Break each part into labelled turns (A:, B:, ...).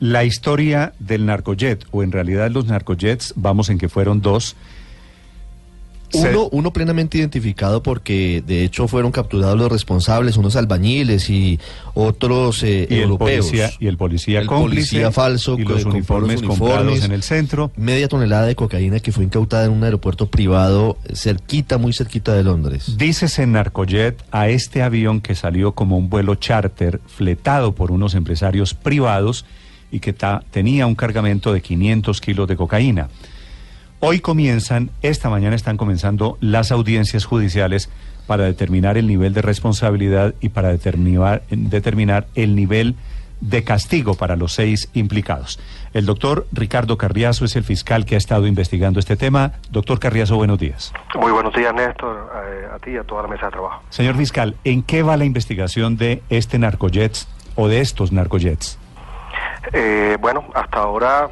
A: La historia del narcojet, o en realidad los narcojets, vamos en que fueron dos.
B: Uno, uno plenamente identificado porque de hecho fueron capturados los responsables, unos albañiles y otros eh,
A: y el
B: europeos.
A: policía y el policía
B: El
A: cómplice
B: policía falso
A: y los
B: compró
A: uniformes
B: los
A: comprados
B: uniformes.
A: en el centro.
B: Media tonelada de cocaína que fue incautada en un aeropuerto privado cerquita, muy cerquita de Londres.
A: Dícese en Narcojet a este avión que salió como un vuelo charter fletado por unos empresarios privados y que ta- tenía un cargamento de 500 kilos de cocaína. Hoy comienzan, esta mañana están comenzando las audiencias judiciales para determinar el nivel de responsabilidad y para determinar, determinar el nivel de castigo para los seis implicados. El doctor Ricardo Carriazo es el fiscal que ha estado investigando este tema. Doctor Carriazo, buenos días.
C: Muy buenos días, Néstor, eh, a ti y a toda la mesa de trabajo.
A: Señor fiscal, ¿en qué va la investigación de este narcojets o de estos narcojets?
C: Eh, bueno, hasta ahora,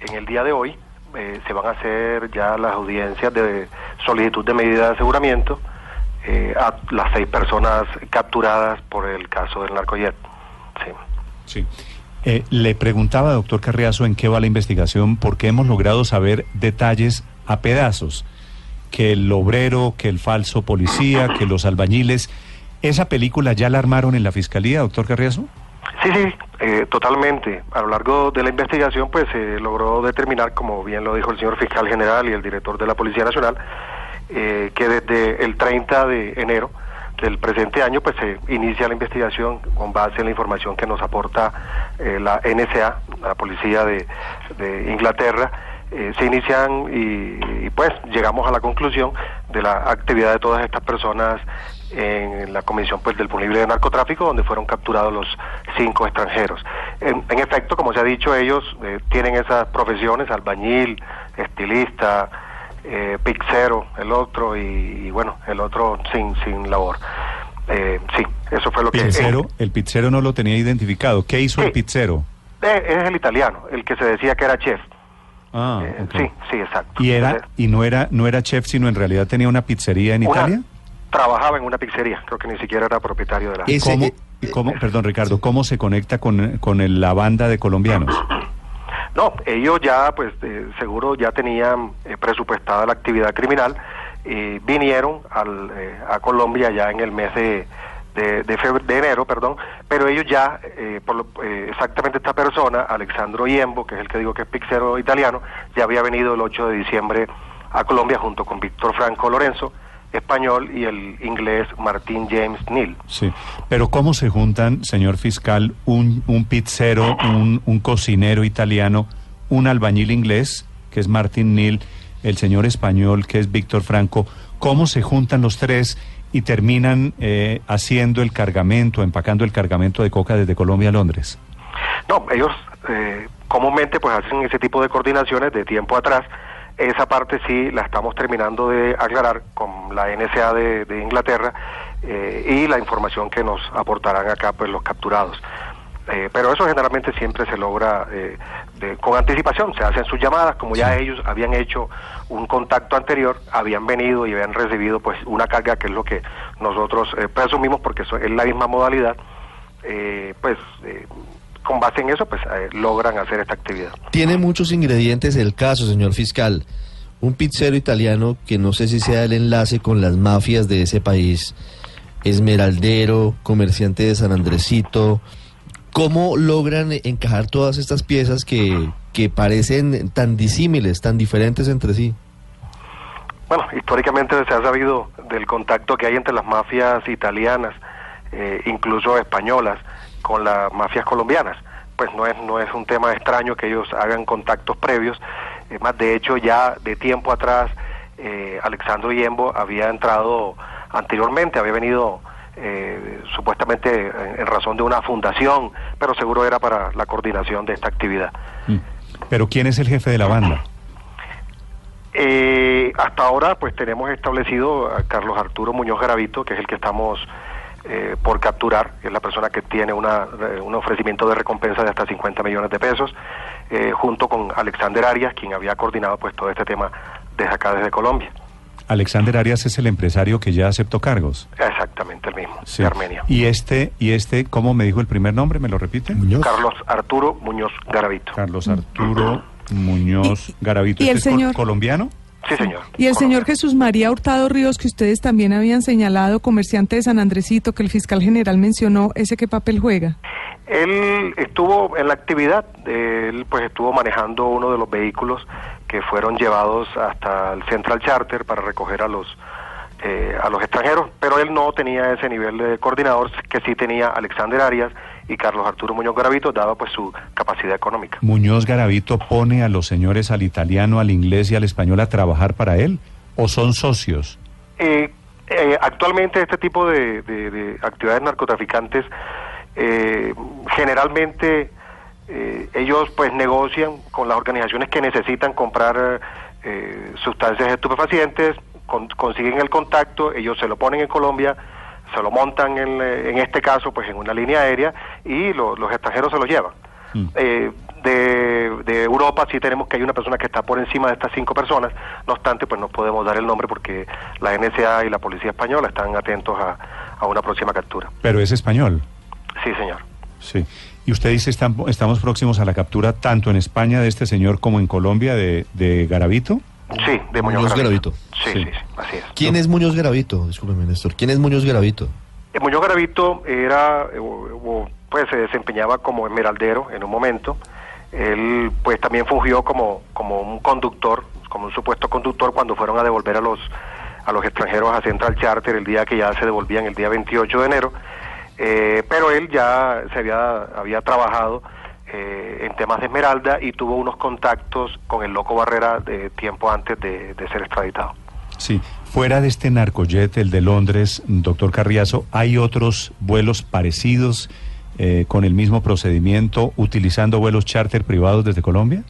C: en el día de hoy, eh, se van a hacer ya las audiencias de solicitud de medida de aseguramiento eh, a las seis personas capturadas por el caso del narcojet. Sí.
A: Sí. Eh, le preguntaba, doctor Carriazo, en qué va la investigación, porque hemos logrado saber detalles a pedazos. Que el obrero, que el falso policía, que los albañiles. ¿Esa película ya la armaron en la fiscalía, doctor Carriazo?
C: Sí, sí, eh, totalmente. A lo largo de la investigación, pues se logró determinar, como bien lo dijo el señor fiscal general y el director de la Policía Nacional, eh, que desde el 30 de enero del presente año, pues se inicia la investigación con base en la información que nos aporta eh, la NSA, la Policía de, de Inglaterra. Eh, se inician y, y, pues llegamos a la conclusión de la actividad de todas estas personas en la comisión pues del punible de narcotráfico donde fueron capturados los cinco extranjeros. En, en efecto, como se ha dicho, ellos eh, tienen esas profesiones, albañil, estilista, eh, pizzero, el otro, y, y, bueno, el otro sin, sin labor. Eh, sí, eso fue lo
A: pizzero,
C: que...
A: el pizzero no lo tenía identificado. ¿Qué hizo
C: Sí.
A: el pizzero?
C: Eh, es el italiano, el que se decía que era chef.
A: Ah,
C: Eh. Sí, sí, exacto.
A: Y era
C: Entonces,
A: y no era no era chef, sino en realidad tenía una pizzería en
C: una-
A: Italia.
C: Trabajaba en una pizzería, creo que ni siquiera era propietario de la...
B: Ese-
A: ¿Cómo,
B: eh,
A: y cómo- perdón, Ricardo, cómo se conecta con, con el- la banda de colombianos?
C: No, ellos ya, pues, eh, seguro ya tenían eh, presupuestada la actividad criminal y vinieron al, eh, a Colombia ya en el mes de, de, de, febr- de enero, perdón, pero ellos ya, eh, por lo- eh, exactamente esta persona, Alexandro Yembo, que es el que digo que es pixero italiano, ya había venido el 8 de diciembre a Colombia junto con Víctor Franco Lorenzo, español, y el inglés Martín James Neal.
A: Sí, pero ¿cómo se juntan, señor fiscal, un, un pizzero, un, un cocinero italiano, un albañil inglés, que es Martin Neal, el señor español, que es Víctor Franco? ¿Cómo se juntan los tres y terminan eh, haciendo el cargamento, empacando el cargamento de coca desde Colombia a Londres?
C: No, ellos eh, comúnmente pues hacen ese tipo de coordinaciones de tiempo atrás. Esa parte sí la estamos terminando de aclarar con la NSA de, de Inglaterra eh, y la información que nos aportarán acá pues los capturados. Eh, pero eso generalmente siempre se logra eh, de- con anticipación, se hacen sus llamadas, como ya ellos habían hecho un contacto anterior, habían venido y habían recibido pues una carga que es lo que nosotros eh, presumimos porque eso es la misma modalidad, eh, pues con base en eso pues eh, logran hacer esta actividad.
B: Tiene muchos ingredientes el caso, señor fiscal. Un pizzero italiano que no sé si sea el enlace con las mafias de ese país, esmeraldero, comerciante de San Andresito. ¿Cómo logran encajar todas estas piezas que, que parecen tan disímiles, tan diferentes entre sí?
C: Bueno, históricamente se ha sabido del contacto que hay entre las mafias italianas, eh, incluso españolas, con las mafias colombianas. Pues no es, no es un tema extraño que ellos hagan contactos previos. Es más, de hecho, ya de tiempo atrás, eh, Alexandro Yembo había entrado anteriormente, había venido eh, supuestamente en, razón de una fundación, pero seguro era para la coordinación de esta actividad.
A: Mm. Pero ¿quién es el jefe de la banda?
C: Eh, hasta ahora, pues tenemos establecido a Carlos Arturo Muñoz Garavito, que es el que estamos eh, por capturar, que es la persona que tiene una, eh, un ofrecimiento de recompensa de hasta 50 millones de pesos, eh, junto con Alexander Arias, quien había coordinado pues todo este tema desde acá, desde Colombia.
A: Alexander Arias es el empresario que ya aceptó cargos.
C: Exactamente, el mismo,
A: Sí.
C: de Armenia.
A: Y este, y este, ¿cómo me dijo el primer nombre? ¿Me lo repite?
C: Carlos Arturo Muñoz Garavito.
A: Carlos Arturo Muñoz Garavito.
D: y el
A: ¿Este es col-
D: señor-
A: colombiano?
C: Sí, señor.
D: Y el señor. Jesús María Hurtado Ríos, que ustedes también habían señalado, comerciante de San Andresito, que el fiscal general mencionó, ¿ese qué papel juega?
C: Él estuvo en la actividad, él pues estuvo manejando uno de los vehículos que fueron llevados hasta el Central Charter para recoger a los eh, a los extranjeros, pero él no tenía ese nivel de coordinador que sí tenía Alexander Arias y Carlos Arturo Muñoz Garavito, dada pues su capacidad económica.
A: ¿Muñoz Garavito pone a los señores al italiano, al inglés y al español a trabajar para él? ¿O son socios?
C: Eh, eh, actualmente este tipo de, de- de actividades narcotraficantes eh, generalmente eh, ellos pues negocian con las organizaciones que necesitan comprar sustancias estupefacientes, con- consiguen el contacto, ellos se lo ponen en Colombia, se lo montan en, eh, en este caso pues en una línea aérea y lo- los extranjeros se lo llevan.
A: Mm.
C: Eh, de, de Europa sí tenemos que hay una persona que está por encima de estas cinco personas, no obstante pues no podemos dar el nombre porque la NSA y la policía española están atentos a, a una próxima captura.
A: Pero es español.
C: Sí, señor.
A: Sí. Y usted dice, están- estamos próximos a la captura tanto en España de este señor como en Colombia de, de Garavito.
C: Sí, de Muñoz,
B: Muñoz
C: Garavito.
B: Garavito.
C: Sí,
A: Sí.
C: sí, sí, así es.
B: ¿Quién es Muñoz Garavito? Discúlpeme, Néstor. ¿Quién es Muñoz Garavito?
C: Eh, Muñoz Garavito era, eh, o- o, pues se desempeñaba como esmeraldero en un momento. Él pues también fungió como, como un conductor, como un supuesto conductor cuando fueron a devolver a los, a los extranjeros a Central Charter el día que ya se devolvían, el día 28 de enero. Eh, pero él ya se había, había trabajado eh, en temas de Esmeralda y tuvo unos contactos con el Loco Barrera de tiempo antes de, de ser extraditado.
A: Sí. Fuera de este narcojet, el de Londres, doctor Carriazo, ¿hay otros vuelos parecidos eh, con el mismo procedimiento utilizando vuelos charter privados desde Colombia?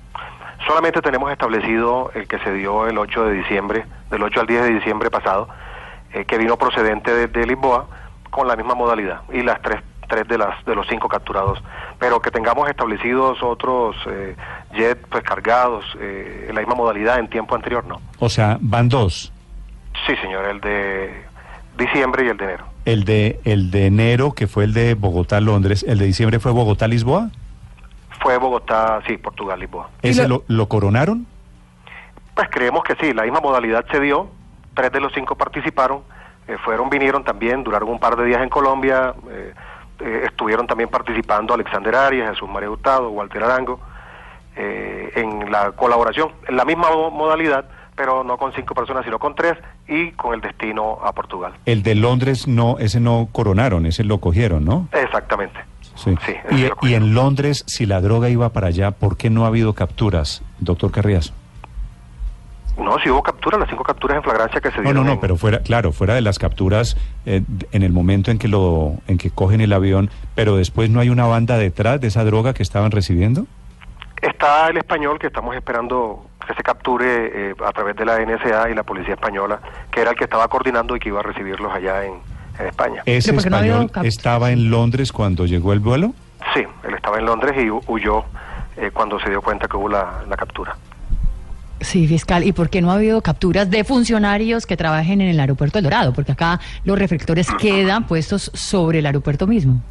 C: Solamente tenemos establecido el que se dio el 8 de diciembre, del 8 al 10 de diciembre pasado, eh, que vino procedente de, Lisboa con la misma modalidad y las tres, tres de, las, de los cinco capturados. Pero que tengamos establecidos otros eh, jet pues cargados eh, en la misma modalidad en tiempo anterior, no.
A: O sea, van dos.
C: Sí, señor, el de diciembre y el de enero.
A: El de, el de enero, que fue el de Bogotá-Londres, el de diciembre fue Bogotá-Lisboa.
C: Fue Bogotá, sí, Portugal, Lisboa.
D: ¿Y
A: ¿Ese
D: lo-
A: lo, coronaron?
C: Pues creemos que sí, la misma modalidad se dio, tres de los cinco participaron, eh, fueron, vinieron también, duraron un par de días en Colombia, eh, eh, estuvieron también participando Alexander Arias, Jesús María Hurtado, Walter Arango, eh, en la colaboración, en la misma mo- modalidad, pero no con cinco personas, sino con tres, y con el destino a Portugal.
A: El de Londres no, ese no coronaron, ese lo cogieron, ¿no?
C: Exactamente.
A: Sí. Y, y en Londres, si la droga iba para allá, ¿por qué no ha habido capturas, doctor Carriazo?
C: No, si hubo capturas, las cinco capturas en flagrancia que se
A: No,
C: dieron.
A: no, no,
C: en-
A: pero fuera, claro, fuera de las capturas eh, en el momento en que lo, en que cogen el avión, pero después no hay una banda detrás de esa droga que estaban recibiendo.
C: Está el español que estamos esperando que se capture eh, a través de la NSA y la policía española, que era el que estaba coordinando y que iba a recibirlos allá en, en España.
A: Ese
E: Pero ¿por qué no ha habido
A: español estaba en Londres cuando llegó el vuelo.
C: Sí, él estaba en Londres y hu- huyó eh, cuando se dio cuenta que hubo la, la captura.
E: Sí, fiscal. ¿Y por qué no ha habido capturas de funcionarios que trabajen en el aeropuerto El Dorado? Porque acá los reflectores quedan puestos sobre el aeropuerto mismo.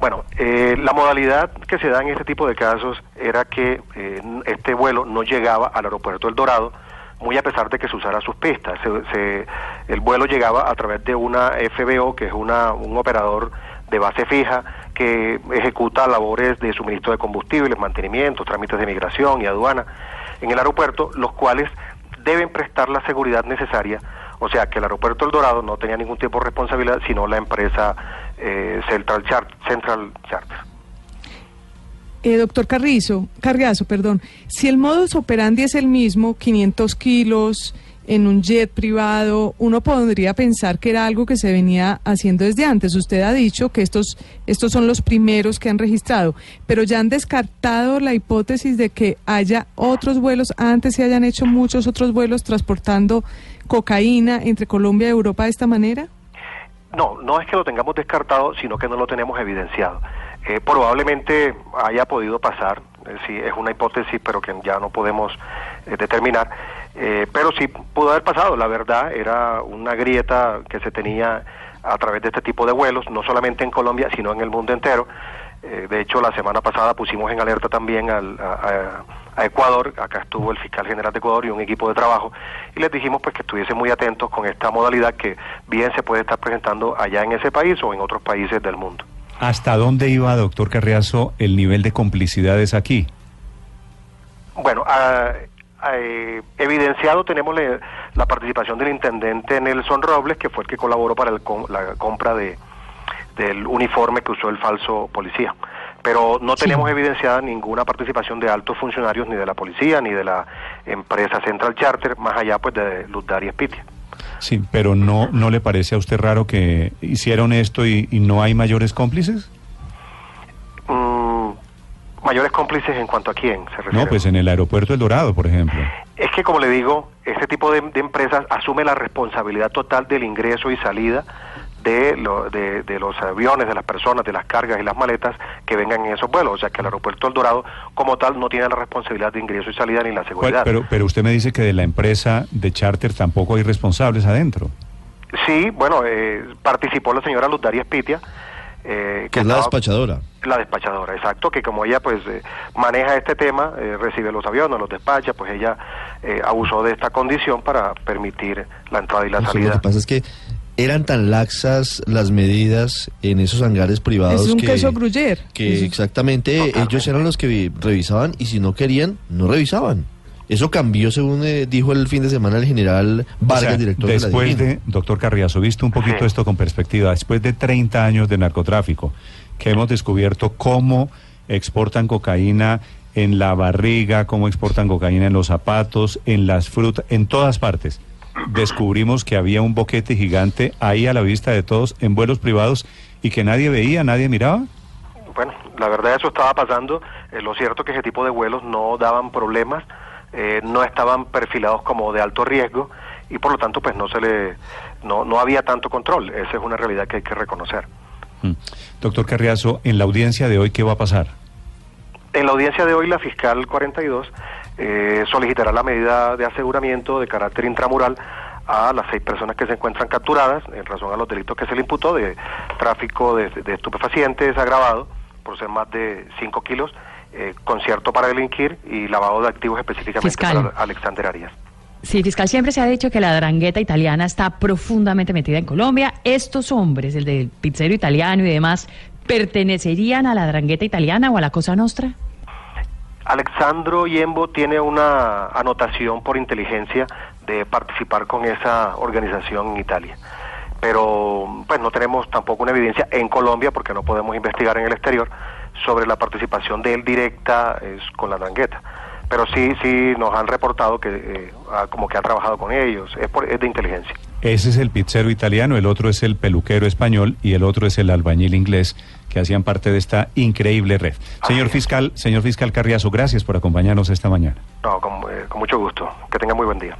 C: Bueno, eh, la modalidad que se da en este tipo de casos era que eh, este vuelo no llegaba al aeropuerto El Dorado, muy a pesar de que se usara sus pistas. El vuelo llegaba a través de una FBO, que es una, un operador de base fija que ejecuta labores de suministro de combustibles, mantenimiento, trámites de migración y aduana en el aeropuerto, los cuales deben prestar la seguridad necesaria. O sea, que el aeropuerto El Dorado no tenía ningún tipo de responsabilidad, sino la empresa eh, Central, Chart, Central Charter.
D: Eh, doctor Carrizo, Carriazo, perdón, si el modus operandi es el mismo, 500 kilos en un jet privado, uno podría pensar que era algo que se venía haciendo desde antes. Usted ha dicho que estos, estos son los primeros que han registrado, pero ya han descartado la hipótesis de que haya otros vuelos, antes se hayan hecho muchos otros vuelos transportando cocaína entre Colombia y Europa de esta manera.
C: No, no es que lo tengamos descartado, sino que no lo tenemos evidenciado. Eh, probablemente haya podido pasar, eh, sí, es una hipótesis, pero que ya no podemos eh, determinar. Pero sí pudo haber pasado, la verdad, era una grieta que se tenía a través de este tipo de vuelos, no solamente en Colombia, sino en el mundo entero. Eh, de hecho, la semana pasada pusimos en alerta también al, a, a, Ecuador, acá estuvo el fiscal general de Ecuador y un equipo de trabajo, y les dijimos pues que estuviesen muy atentos con esta modalidad que bien se puede estar presentando allá en ese país o en otros países del mundo.
A: ¿Hasta dónde iba, doctor Carriazo, el nivel de complicidades aquí?
C: Bueno, a, eh, evidenciado tenemos le, la participación del intendente Nelson Robles, que fue el que colaboró para el, la compra de, del uniforme que usó el falso policía. Pero no tenemos
E: Sí.
C: evidenciada ninguna participación de altos funcionarios ni de la policía ni de la empresa Central Charter, más allá pues de Luz Dari Espitia.
A: Sí, pero no, ¿no le parece a usted raro que hicieron esto y, y no hay mayores cómplices?
C: Mm, mayores cómplices en cuanto a quién se refiere.
A: No, pues en el aeropuerto El Dorado, por ejemplo.
C: Es que, como le digo, este tipo de, de empresas asume la responsabilidad total del ingreso y salida de, lo- de, de los aviones, de las personas, de las cargas y las maletas que vengan en esos vuelos. O sea, que el aeropuerto El Dorado, como tal, no tiene la responsabilidad de ingreso y salida ni la
A: Pues,
C: seguridad.
A: pero, pero usted me dice que de la empresa de charter tampoco hay responsables adentro.
C: Sí, bueno, eh, participó la señora Luz Daria Espitia. eh,
B: Que es la despachadora.
C: La despachadora, exacto, que como ella pues eh, maneja este tema, eh, recibe los aviones, los despacha, pues ella eh, abusó de esta condición para permitir la entrada y la
B: Lo
C: salida.
B: que pasa es que eran tan laxas las medidas en esos hangares privados
D: Es un
B: que,
D: queso gruyere.
B: que
D: Es-
B: exactamente
C: Totalmente.
B: ellos eran los que vi- revisaban y si no querían, no revisaban. Eso cambió según eh, dijo el fin de semana el general Vargas,
A: O sea,
B: director de la
A: después de, doctor Carriazo, visto un poquito esto con perspectiva, después de 30 años de narcotráfico, que hemos descubierto cómo exportan cocaína en la barriga, cómo exportan cocaína en los zapatos, en las frutas, en todas partes. Descubrimos que había un boquete gigante ahí a la vista de todos en vuelos privados y que nadie veía, nadie miraba.
C: Bueno, la verdad eso estaba pasando. Eh, lo cierto es que ese tipo de vuelos no daban problemas, eh, no estaban perfilados como de alto riesgo y por lo tanto pues no se le no, no había tanto control. Esa es una realidad que hay que reconocer.
A: Mm. Doctor Carriazo, en la audiencia de hoy, ¿qué va a pasar?
C: En la audiencia de hoy la fiscal 42 eh, solicitará la medida de aseguramiento de carácter intramural a las seis personas que se encuentran capturadas en razón a los delitos que se le imputó de tráfico de, de estupefacientes agravado por ser más de 5 kilos, eh, concierto para delinquir y lavado de activos específicamente
E: Fiscal.
C: para Alexander Arias.
E: Sí, fiscal, siempre se ha dicho que la drangueta italiana está profundamente metida en Colombia. Estos hombres, el del pizzero italiano y demás, ¿pertenecerían a la drangueta italiana o a la Cosa Nostra?
C: Alexandro Yembo tiene una anotación por inteligencia de participar con esa organización en Italia. Pero pues no tenemos tampoco una evidencia en Colombia porque no podemos investigar en el exterior sobre la participación de él directa con la Drangueta. Pero sí, sí nos han reportado que eh, como que ha trabajado con ellos, por, es de inteligencia.
A: Ese es el pizzero italiano, el otro es el peluquero español y el otro es el albañil inglés que hacían parte de esta increíble red. Señor fiscal, señor fiscal Carriazo, gracias por acompañarnos esta mañana.
C: No, con, eh, con mucho gusto. Que tenga muy buen día.